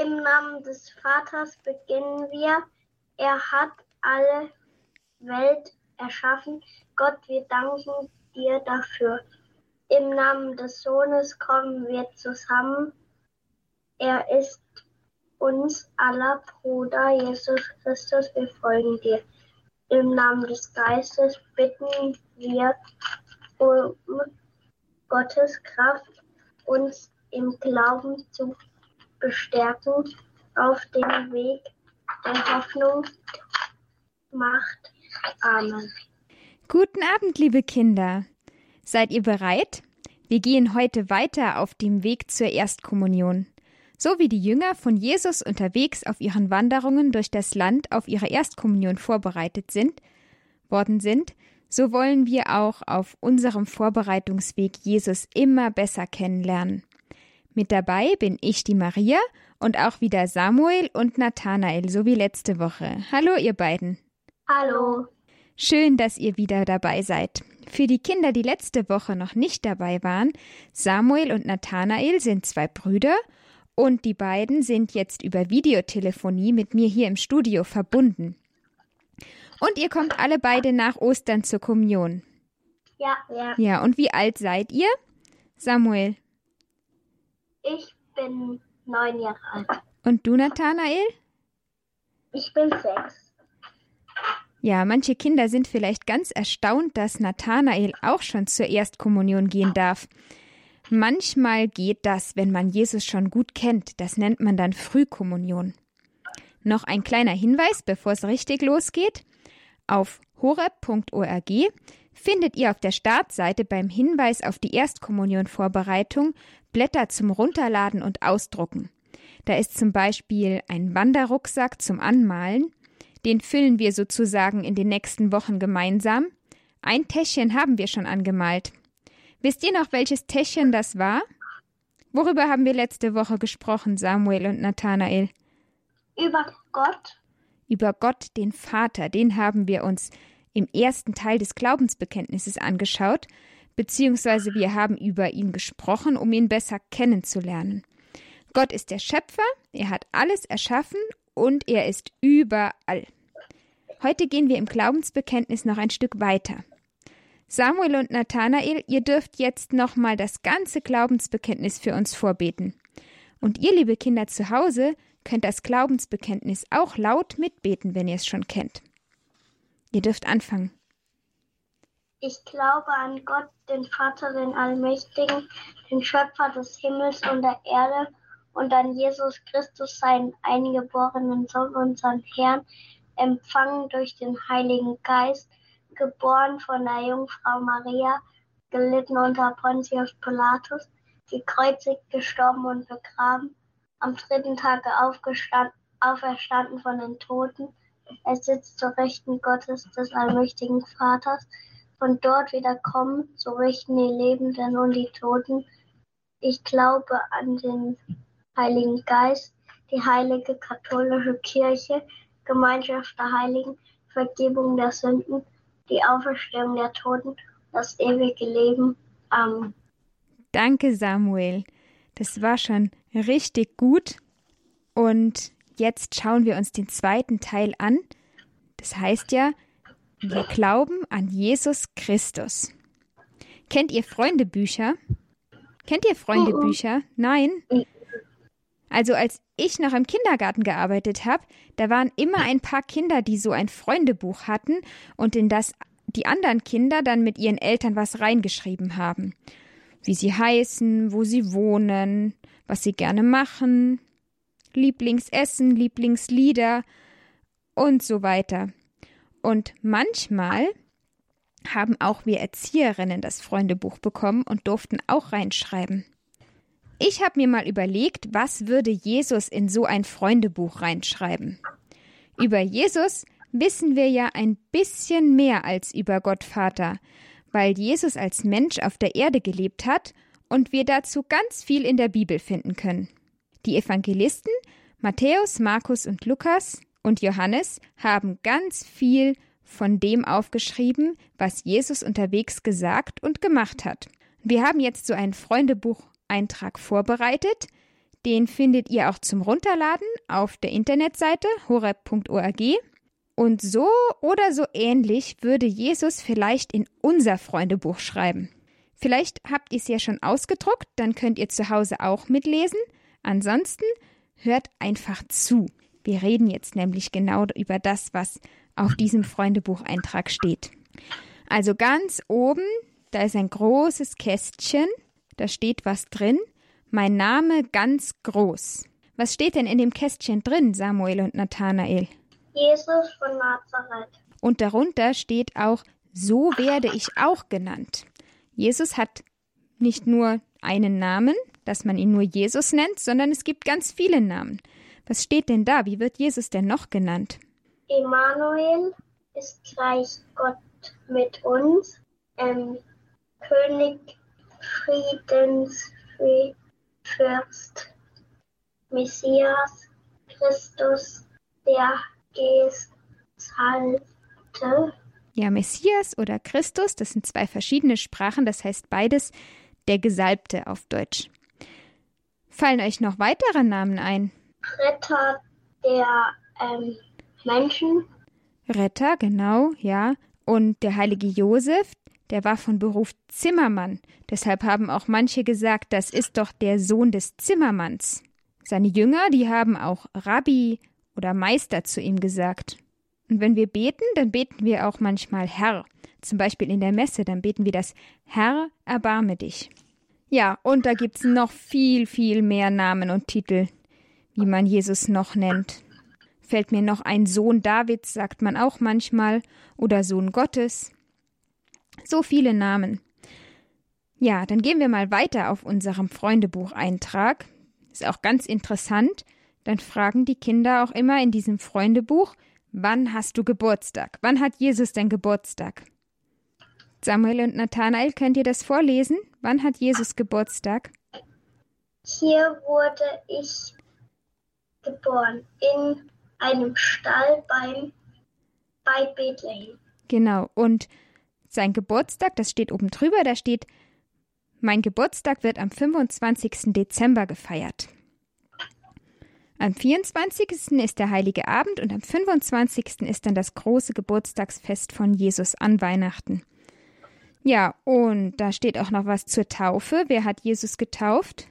Im Namen des Vaters beginnen wir. Er hat alle Welt erschaffen. Gott, wir danken dir dafür. Im Namen des Sohnes kommen wir zusammen. Er ist uns aller Bruder Jesus Christus, wir folgen dir. Im Namen des Geistes bitten wir um Gottes Kraft, uns im Glauben zu bestärken auf dem Weg der Hoffnung. Macht. Amen. Guten Abend, liebe Kinder. Seid ihr bereit? Wir gehen heute weiter auf dem Weg zur Erstkommunion. So wie die Jünger von Jesus unterwegs auf ihren Wanderungen durch das Land auf ihre Erstkommunion vorbereitet sind, worden sind, so wollen wir auch auf unserem Vorbereitungsweg Jesus immer besser kennenlernen. Mit dabei bin ich die Maria und auch wieder Samuel und Nathanael, so wie letzte Woche. Hallo, ihr beiden. Hallo. Schön, dass ihr wieder dabei seid. Für die Kinder, die letzte Woche noch nicht dabei waren, Samuel und Nathanael sind zwei Brüder und die beiden sind jetzt über Videotelefonie mit mir hier im Studio verbunden. Und ihr kommt alle beide nach Ostern zur Kommunion. Ja, ja. Ja, und wie alt seid ihr? Samuel. Ich bin neun Jahre alt. Und du, Nathanael? Ich bin sechs. Ja, manche Kinder sind vielleicht ganz erstaunt, dass Nathanael auch schon zur Erstkommunion gehen darf. Manchmal geht das, wenn man Jesus schon gut kennt. Das nennt man dann Frühkommunion. Noch ein kleiner Hinweis, bevor es richtig losgeht. Auf horeb.org findet ihr auf der Startseite beim Hinweis auf die Erstkommunionvorbereitung Blätter zum Runterladen und Ausdrucken. Da ist zum Beispiel ein Wanderrucksack zum Anmalen. Den füllen wir sozusagen in den nächsten Wochen gemeinsam. Ein Täschchen haben wir schon angemalt. Wisst ihr noch, welches Täschchen das war? Worüber haben wir letzte Woche gesprochen, Samuel und Nathanael? Über Gott. Über Gott, den Vater, den haben wir uns im ersten Teil des Glaubensbekenntnisses angeschaut, beziehungsweise wir haben über ihn gesprochen, um ihn besser kennenzulernen. Gott ist der Schöpfer, er hat alles erschaffen und er ist überall. Heute gehen wir im Glaubensbekenntnis noch ein Stück weiter. Samuel und Nathanael, ihr dürft jetzt nochmal das ganze Glaubensbekenntnis für uns vorbeten. Und ihr, liebe Kinder zu Hause, könnt das Glaubensbekenntnis auch laut mitbeten, wenn ihr es schon kennt. Ihr dürft anfangen. Ich glaube an Gott, den Vater, den Allmächtigen, den Schöpfer des Himmels und der Erde und an Jesus Christus, seinen eingeborenen Sohn, unseren Herrn, empfangen durch den Heiligen Geist, geboren von der Jungfrau Maria, gelitten unter Pontius Pilatus, gekreuzigt, gestorben und begraben, am dritten Tage auferstanden von den Toten. Er sitzt zur Rechten Gottes des allmächtigen Vaters, von dort wieder kommen, zu richten die Lebenden und die Toten. Ich glaube an den Heiligen Geist, die heilige katholische Kirche, Gemeinschaft der Heiligen, Vergebung der Sünden, die Auferstehung der Toten, das ewige Leben. Amen. Danke, Samuel. Das war schon richtig gut. Und jetzt schauen wir uns den zweiten Teil an. Das heißt ja, wir glauben an Jesus Christus. Kennt ihr Freundebücher? Kennt ihr Freundebücher? Nein? Also als ich noch im Kindergarten gearbeitet habe, da waren immer ein paar Kinder, die so ein Freundebuch hatten und in das die anderen Kinder dann mit ihren Eltern was reingeschrieben haben. Wie sie heißen, wo sie wohnen, was sie gerne machen, Lieblingsessen, Lieblingslieder und so weiter. Und manchmal haben auch wir Erzieherinnen das Freundebuch bekommen und durften auch reinschreiben. Ich habe mir mal überlegt, was würde Jesus in so ein Freundebuch reinschreiben. Über Jesus wissen wir ja ein bisschen mehr als über Gott Vater, weil Jesus als Mensch auf der Erde gelebt hat und wir dazu ganz viel in der Bibel finden können. Die Evangelisten Matthäus, Markus und Lukas und Johannes haben ganz viel von dem aufgeschrieben, was Jesus unterwegs gesagt und gemacht hat. Wir haben jetzt so einen Freundebuch Eintrag vorbereitet. Den findet ihr auch zum Runterladen auf der Internetseite horeb.org. Und so oder so ähnlich würde Jesus vielleicht in unser Freundebuch schreiben. Vielleicht habt ihr es ja schon ausgedruckt, dann könnt ihr zu Hause auch mitlesen. Ansonsten hört einfach zu. Wir reden jetzt nämlich genau über das, was auf diesem Freundebucheintrag steht. Also ganz oben, da ist ein großes Kästchen, da steht was drin. Mein Name ganz groß. Was steht denn in dem Kästchen drin, Samuel und Nathanael? Jesus von Nazareth. Und darunter steht auch, so werde ich auch genannt. Jesus hat nicht nur einen Namen, dass man ihn nur Jesus nennt, sondern es gibt ganz viele Namen. Was steht denn da? Wie wird Jesus denn noch genannt? Emanuel ist gleich Gott mit uns. Ähm, König Friedens Fürst Messias Christus der Gesalbte. Ja, Messias oder Christus, das sind zwei verschiedene Sprachen, das heißt beides der Gesalbte auf Deutsch. Fallen euch noch weitere Namen ein? Retter der ähm, Menschen. Retter, genau, ja. Und der heilige Josef, der war von Beruf Zimmermann. Deshalb haben auch manche gesagt, das ist doch der Sohn des Zimmermanns. Seine Jünger, die haben auch Rabbi oder Meister zu ihm gesagt. Und wenn wir beten, dann beten wir auch manchmal Herr. Zum Beispiel in der Messe, dann beten wir das Herr, erbarme dich. Ja, und da gibt's noch viel, viel mehr Namen und Titel, wie man Jesus noch nennt. Fällt mir noch ein Sohn Davids, sagt man auch manchmal, oder Sohn Gottes. So viele Namen. Ja, dann gehen wir mal weiter auf unserem Freundebucheintrag. Ist auch ganz interessant. Dann fragen die Kinder auch immer in diesem Freundebuch, wann hast du Geburtstag? Wann hat Jesus denn Geburtstag? Samuel und Nathanael, könnt ihr das vorlesen? Wann hat Jesus Geburtstag? Hier wurde ich geboren, in einem Stall beim, bei Bethlehem. Genau, und sein Geburtstag, das steht oben drüber, da steht, mein Geburtstag wird am 25. Dezember gefeiert. Am 24. ist der heilige Abend und am 25. ist dann das große Geburtstagsfest von Jesus an Weihnachten. Ja, und da steht auch noch was zur Taufe. Wer hat Jesus getauft?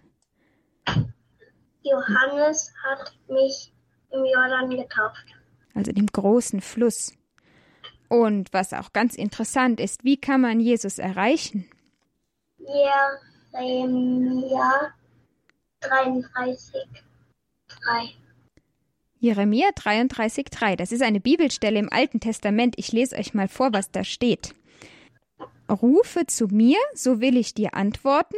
Johannes hat mich im Jordan getauft. Also dem großen Fluss. Und was auch ganz interessant ist, wie kann man Jesus erreichen? Jeremia 33, 3. Jeremia 33,3. Das ist eine Bibelstelle im Alten Testament. Ich lese euch mal vor, was da steht. Rufe zu mir, so will ich dir antworten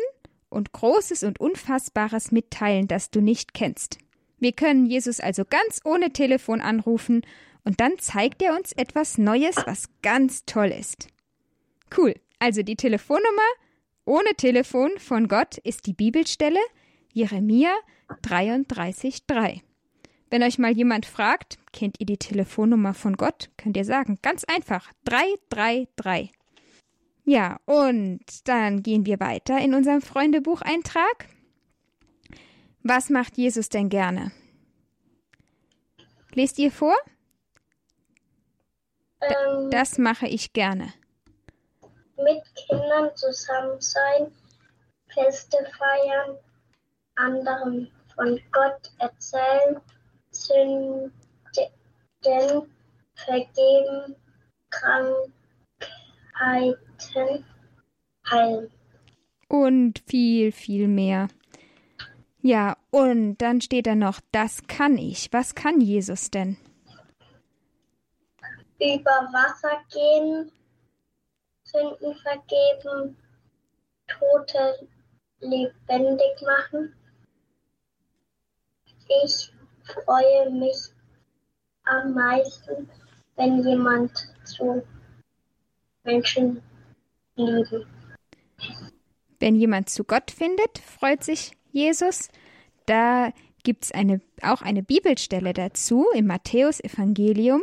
und Großes und Unfassbares mitteilen, das du nicht kennst. Wir können Jesus also ganz ohne Telefon anrufen und dann zeigt er uns etwas Neues, was ganz toll ist. Cool. Also die Telefonnummer ohne Telefon von Gott ist die Bibelstelle Jeremia 33,3. Wenn euch mal jemand fragt, kennt ihr die Telefonnummer von Gott, könnt ihr sagen, ganz einfach, 333. Ja, und dann gehen wir weiter in unserem Freundebucheintrag. Was macht Jesus denn gerne? Lest ihr vor? Ähm, Das mache ich gerne. mit Kindern zusammen sein, Feste feiern, anderen von Gott erzählen, Sünden vergeben, Krankheiten heilen. Und viel, viel mehr. Ja, und dann steht da noch, das kann ich. Was kann Jesus denn? Über Wasser gehen, Sünden vergeben, Tote lebendig machen. Ich freue mich am meisten, wenn jemand zu Menschen lieben. Wenn jemand zu Gott findet, freut sich Jesus. Da gibt es eine, auch eine Bibelstelle dazu im Matthäusevangelium.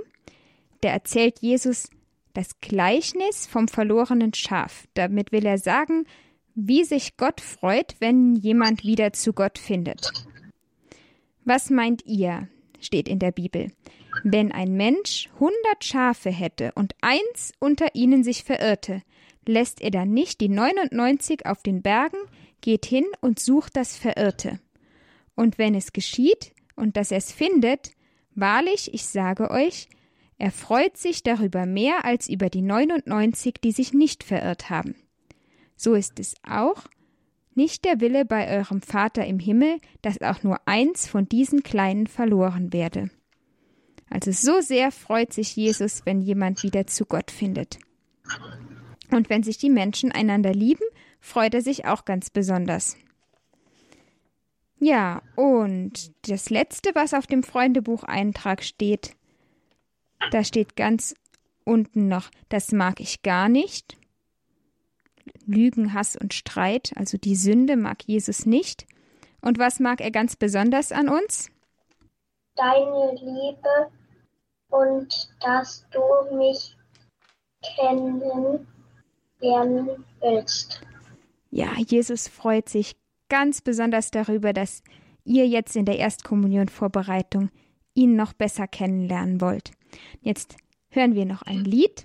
Da erzählt Jesus das Gleichnis vom verlorenen Schaf. Damit will er sagen, wie sich Gott freut, wenn jemand wieder zu Gott findet. Was meint ihr? steht in der Bibel. Wenn ein Mensch hundert Schafe hätte und eins unter ihnen sich verirrte, lässt er dann nicht die 99 auf den Bergen, geht hin und sucht das Verirrte. Und wenn es geschieht und dass er es findet, wahrlich, ich sage euch, er freut sich darüber mehr als über die 99, die sich nicht verirrt haben. So ist es auch nicht der Wille bei eurem Vater im Himmel, dass auch nur eins von diesen Kleinen verloren werde. Also so sehr freut sich Jesus, wenn jemand wieder zu Gott findet. Und wenn sich die Menschen einander lieben, freut er sich auch ganz besonders. Ja, und das letzte, was auf dem Freundebucheintrag steht, da steht ganz unten noch, das mag ich gar nicht. Lügen, Hass und Streit, also die Sünde mag Jesus nicht. Und was mag er ganz besonders an uns? Deine Liebe und dass du mich kennen lernen willst. Ja, Jesus freut sich ganz besonders darüber, dass ihr jetzt in der Erstkommunion-Vorbereitung ihn noch besser kennenlernen wollt. Jetzt hören wir noch ein Lied.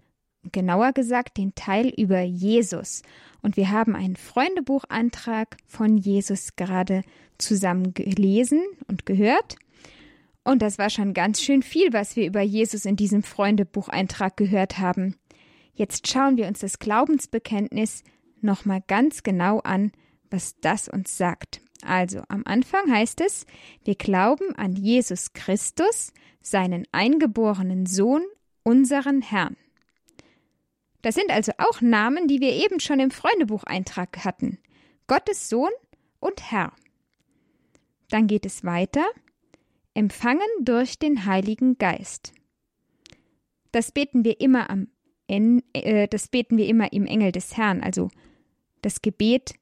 genauer gesagt den Teil über Jesus. Und wir haben einen Freundebuchantrag von Jesus gerade zusammen gelesen und gehört. Und das war schon ganz schön viel, was wir über Jesus in diesem Freundebucheintrag gehört haben. Jetzt schauen wir uns das Glaubensbekenntnis nochmal ganz genau an, was das uns sagt. Also am Anfang heißt es, wir glauben an Jesus Christus, seinen eingeborenen Sohn, unseren Herrn. Das sind also auch Namen, die wir eben schon im Freundebucheintrag hatten. Gottes Sohn und Herr. Dann geht es weiter. Empfangen durch den Heiligen Geist. Das beten wir immer am äh, das beten wir immer im Engel des Herrn, also das Gebet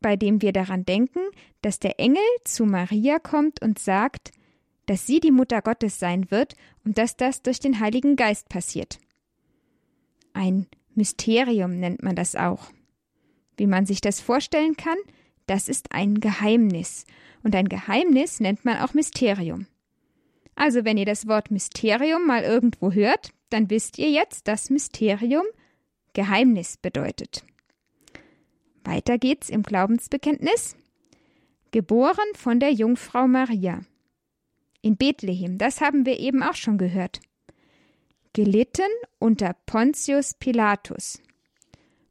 bei dem wir daran denken, dass der Engel zu Maria kommt und sagt, dass sie die Mutter Gottes sein wird und dass das durch den Heiligen Geist passiert. Ein Mysterium nennt man das auch. Wie man sich das vorstellen kann, das ist ein Geheimnis. Und ein Geheimnis nennt man auch Mysterium. Also wenn ihr das Wort Mysterium mal irgendwo hört, dann wisst ihr jetzt, dass Mysterium Geheimnis bedeutet. Weiter geht's im Glaubensbekenntnis. Geboren von der Jungfrau Maria. In Bethlehem, das haben wir eben auch schon gehört. Gelitten unter Pontius Pilatus.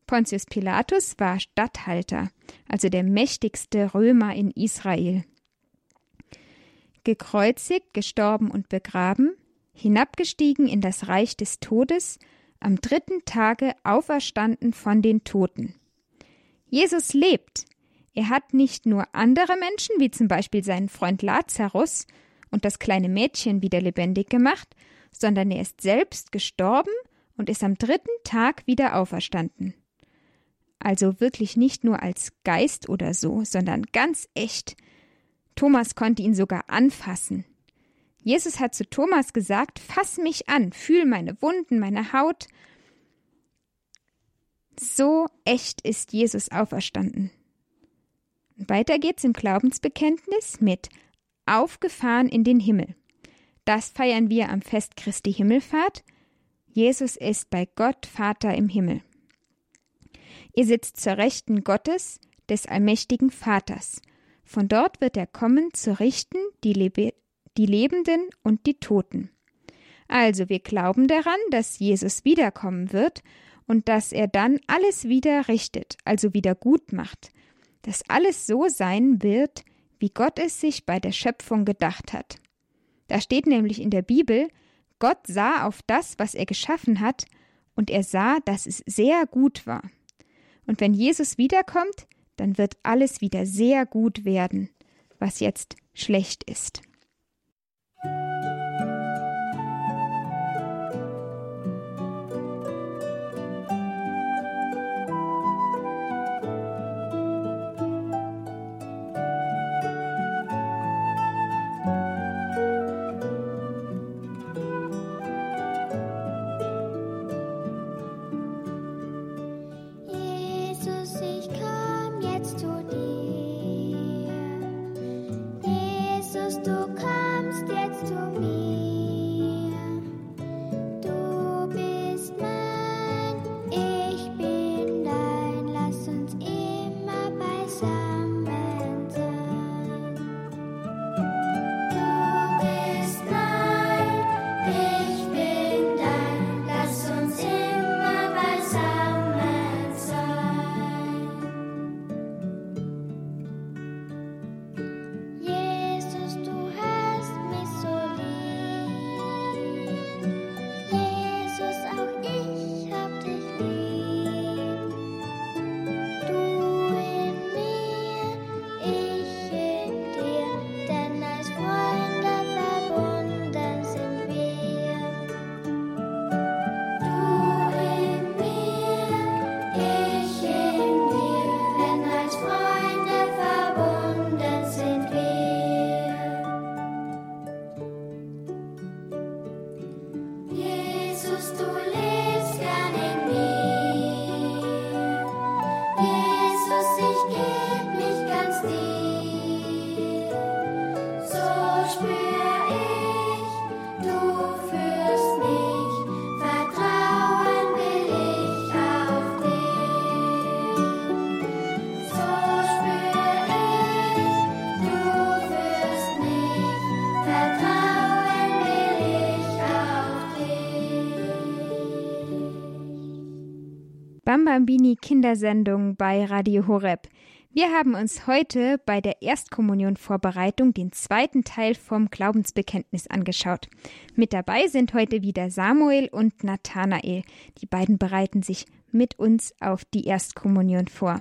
Pontius Pilatus war Statthalter, also der mächtigste Römer in Israel. Gekreuzigt, gestorben und begraben, hinabgestiegen in das Reich des Todes, am dritten Tage auferstanden von den Toten. Jesus lebt. Er hat nicht nur andere Menschen, wie zum Beispiel seinen Freund Lazarus und das kleine Mädchen wieder lebendig gemacht, sondern er ist selbst gestorben und ist am dritten Tag wieder auferstanden. Also wirklich nicht nur als Geist oder so, sondern ganz echt. Thomas konnte ihn sogar anfassen. Jesus hat zu Thomas gesagt, fass mich an, fühl meine Wunden, meine Haut so echt ist Jesus auferstanden. Weiter geht's im Glaubensbekenntnis mit Aufgefahren in den Himmel. Das feiern wir am Fest Christi Himmelfahrt. Jesus ist bei Gott Vater im Himmel. Ihr sitzt zur Rechten Gottes, des allmächtigen Vaters. Von dort wird er kommen, zu richten die, Lebe die Lebenden und die Toten. Also wir glauben daran, dass Jesus wiederkommen wird und dass er dann alles wieder richtet, also wieder gut macht, dass alles so sein wird, wie Gott es sich bei der Schöpfung gedacht hat. Da steht nämlich in der Bibel, Gott sah auf das, was er geschaffen hat, und er sah, dass es sehr gut war. Und wenn Jesus wiederkommt, dann wird alles wieder sehr gut werden, was jetzt schlecht ist. Bambambini Kindersendung bei Radio Horeb. Wir haben uns heute bei der Erstkommunion-Vorbereitung den zweiten Teil vom Glaubensbekenntnis angeschaut. Mit dabei sind heute wieder Samuel und Nathanael. Die beiden bereiten sich mit uns auf die Erstkommunion vor.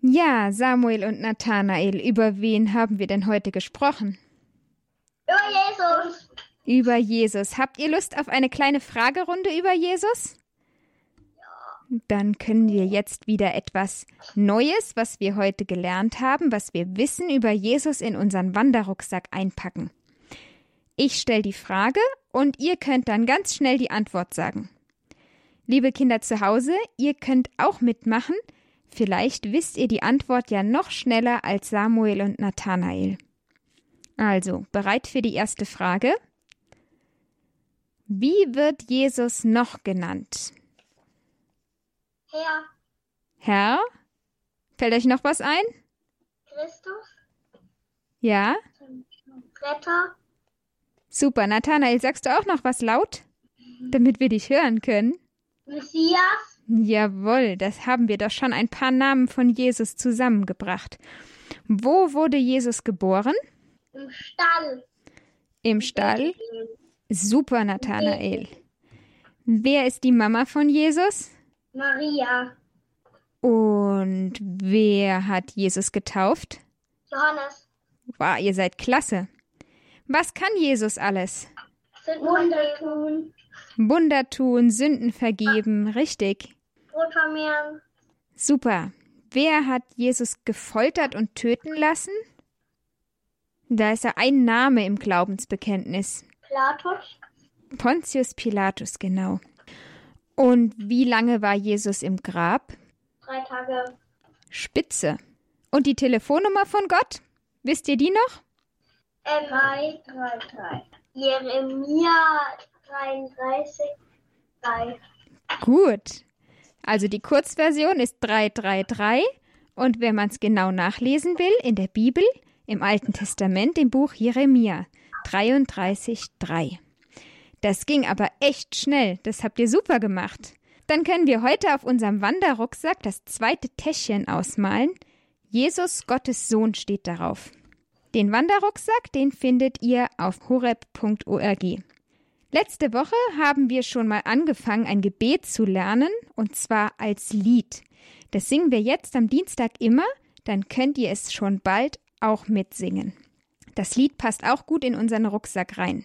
Ja, Samuel und Nathanael, über wen haben wir denn heute gesprochen? Über Jesus. Über Jesus. Habt ihr Lust auf eine kleine Fragerunde über Jesus? Dann können wir jetzt wieder etwas Neues, was wir heute gelernt haben, was wir wissen über Jesus in unseren Wanderrucksack einpacken. Ich stelle die Frage und ihr könnt dann ganz schnell die Antwort sagen. Liebe Kinder zu Hause, ihr könnt auch mitmachen. Vielleicht wisst ihr die Antwort ja noch schneller als Samuel und Nathanael. Also, bereit für die erste Frage? Wie wird Jesus noch genannt? Herr. Herr? Fällt euch noch was ein? Christus. Ja? Retter. Super. Nathanael, sagst du auch noch was laut? Damit wir dich hören können. Messias. Jawohl, das haben wir doch schon ein paar Namen von Jesus zusammengebracht. Wo wurde Jesus geboren? Im Stall. Im Stall? Super, Nathanael. Wer ist die Mama von Jesus? Maria. Und wer hat Jesus getauft? Johannes. Wow, ihr seid klasse. Was kann Jesus alles? Wunder tun. Wunder tun, Sünden vergeben, richtig. Brot vermehren. Super. Wer hat Jesus gefoltert und töten lassen? Da ist ja ein Name im Glaubensbekenntnis. Pilatus. Pontius Pilatus, genau. Und wie lange war Jesus im Grab? Drei Tage. Spitze. Und die Telefonnummer von Gott? Wisst ihr die noch? Ähm, 3, 3, 3. Jeremia 33, 3. Gut. Also die Kurzversion ist 333 und wenn man es genau nachlesen will, in der Bibel, im Alten Testament, im Buch Jeremia, 33, 3. Das ging aber echt schnell. Das habt ihr super gemacht. Dann können wir heute auf unserem Wanderrucksack das zweite Täschchen ausmalen. Jesus, Gottes Sohn steht darauf. Den Wanderrucksack, den findet ihr auf horeb.org. Letzte Woche haben wir schon mal angefangen, ein Gebet zu lernen, und zwar als Lied. Das singen wir jetzt am Dienstag immer, dann könnt ihr es schon bald auch mitsingen. Das Lied passt auch gut in unseren Rucksack rein.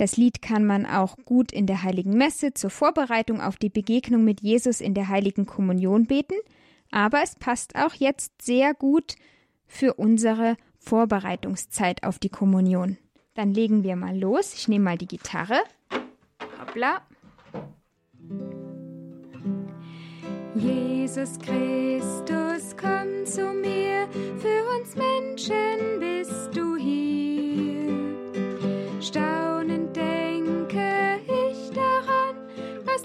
Das Lied kann man auch gut in der heiligen Messe zur Vorbereitung auf die Begegnung mit Jesus in der heiligen Kommunion beten, aber es passt auch jetzt sehr gut für unsere Vorbereitungszeit auf die Kommunion. Dann legen wir mal los. Ich nehme mal die Gitarre. Hoppla. Jesus Christus, komm zu mir, für uns Menschen bist du hier.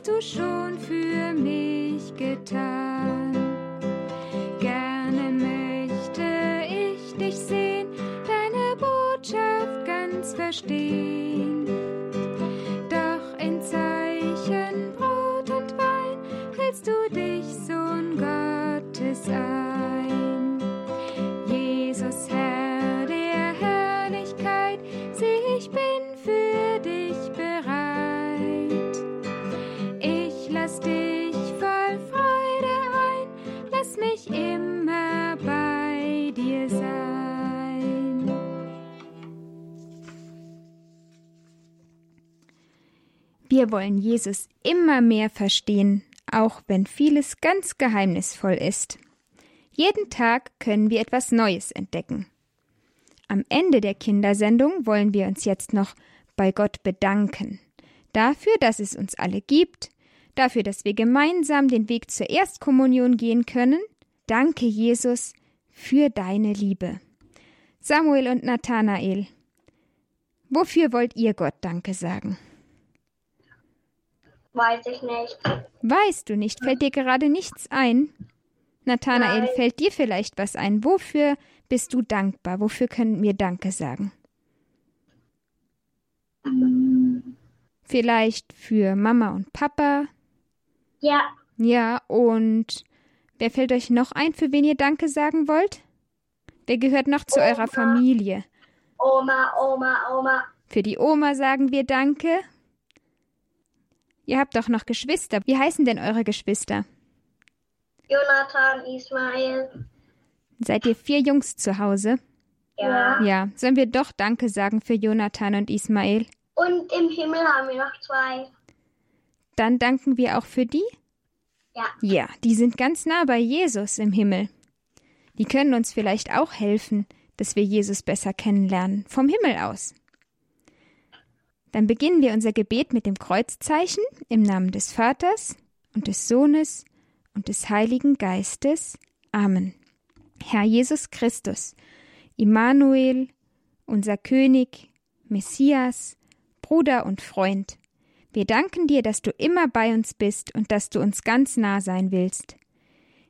Du schon für mich getan. Gerne möchte ich dich sehen, deine Botschaft ganz verstehen. Doch in Zeichen Brot und Wein hältst du dich Wir wollen Jesus immer mehr verstehen, auch wenn vieles ganz geheimnisvoll ist. Jeden Tag können wir etwas Neues entdecken. Am Ende der Kindersendung wollen wir uns jetzt noch bei Gott bedanken. Dafür, dass es uns alle gibt, dafür, dass wir gemeinsam den Weg zur Erstkommunion gehen können. Danke, Jesus, für deine Liebe. Samuel und Nathanael, wofür wollt ihr Gott Danke sagen? Weiß ich nicht. Weißt du nicht, fällt dir gerade nichts ein? Nathanael, fällt dir vielleicht was ein? Wofür bist du dankbar? Wofür können wir Danke sagen? Vielleicht für Mama und Papa? Ja, Ja, und wer fällt euch noch ein, für wen ihr Danke sagen wollt? Wer gehört noch zu eurer Oma. Familie? Oma, Oma, Oma. Für die Oma sagen wir Danke. Ihr habt doch noch Geschwister. Wie heißen denn eure Geschwister? Jonathan, Ismail. Seid ihr vier Jungs zu Hause? Ja. Ja, sollen wir doch Danke sagen für Jonathan und Ismael? Und im Himmel haben wir noch zwei. Dann danken wir auch für die? Ja. Ja, die sind ganz nah bei Jesus im Himmel. Die können uns vielleicht auch helfen, dass wir Jesus besser kennenlernen, vom Himmel aus. Dann beginnen wir unser Gebet mit dem Kreuzzeichen im Namen des Vaters und des Sohnes und des Heiligen Geistes. Amen. Herr Jesus Christus, Immanuel, unser König, Messias, Bruder und Freund, wir danken dir, dass du immer bei uns bist und dass du uns ganz nah sein willst.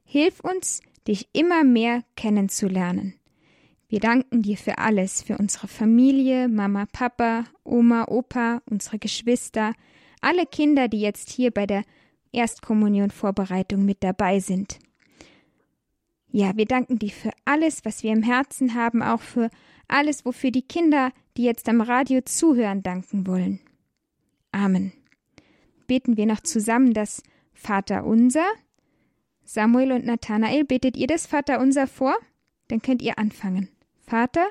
Hilf uns, dich immer mehr kennenzulernen. Wir danken dir für alles, für unsere Familie, Mama, Papa, Oma, Opa, unsere Geschwister, alle Kinder, die jetzt hier bei der Erstkommunion-Vorbereitung mit dabei sind. Ja, wir danken dir für alles, was wir im Herzen haben, auch für alles, wofür die Kinder, die jetzt am Radio zuhören, danken wollen. Amen. Beten wir noch zusammen das Vater unser. Samuel und Nathanael, betet ihr das Vater unser vor? Dann könnt ihr anfangen. Vater,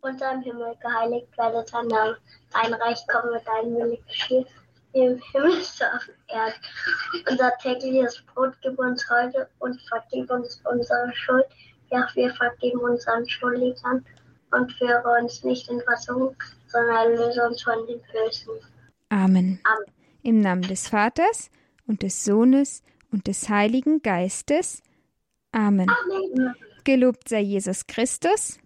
Unser im Himmel geheiligt werde dein Name. Dein Reich komme mit deinem Wille geschehe, wie im Himmel so auf Erden. Unser tägliches Brot gib uns heute und vergib uns unsere Schuld, wie auch wir vergeben unseren Schuldigern. Und führe uns nicht in Versuchung, sondern erlöse uns von den Bösen. Amen. Amen. Im Namen des Vaters und des Sohnes und des Heiligen Geistes. Amen. Amen. Gelobt sei Jesus Christus.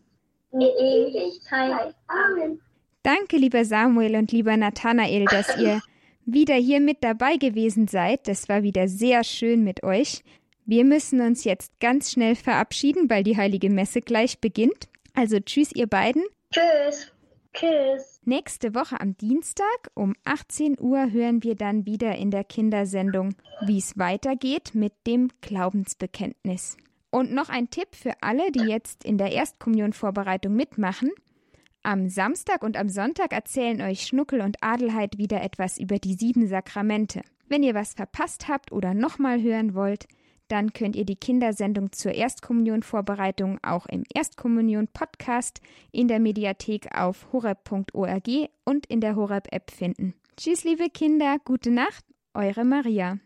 In Ewigkeit. Amen. Danke, lieber Samuel und lieber Nathanael, dass ihr wieder hier mit dabei gewesen seid. Das war wieder sehr schön mit euch. Wir müssen uns jetzt ganz schnell verabschieden, weil die heilige Messe gleich beginnt. Also tschüss, ihr beiden. Tschüss. Tschüss. Nächste Woche am Dienstag um 18 Uhr hören wir dann wieder in der Kindersendung, wie es weitergeht mit dem Glaubensbekenntnis. Und noch ein Tipp für alle, die jetzt in der Erstkommunionvorbereitung mitmachen. Am Samstag und am Sonntag erzählen euch Schnuckel und Adelheid wieder etwas über die sieben Sakramente. Wenn ihr was verpasst habt oder nochmal hören wollt, dann könnt ihr die Kindersendung zur Erstkommunion-Vorbereitung auch im Erstkommunion-Podcast in der Mediathek auf horeb.org und in der Horeb-App finden. Tschüss, liebe Kinder, gute Nacht, eure Maria.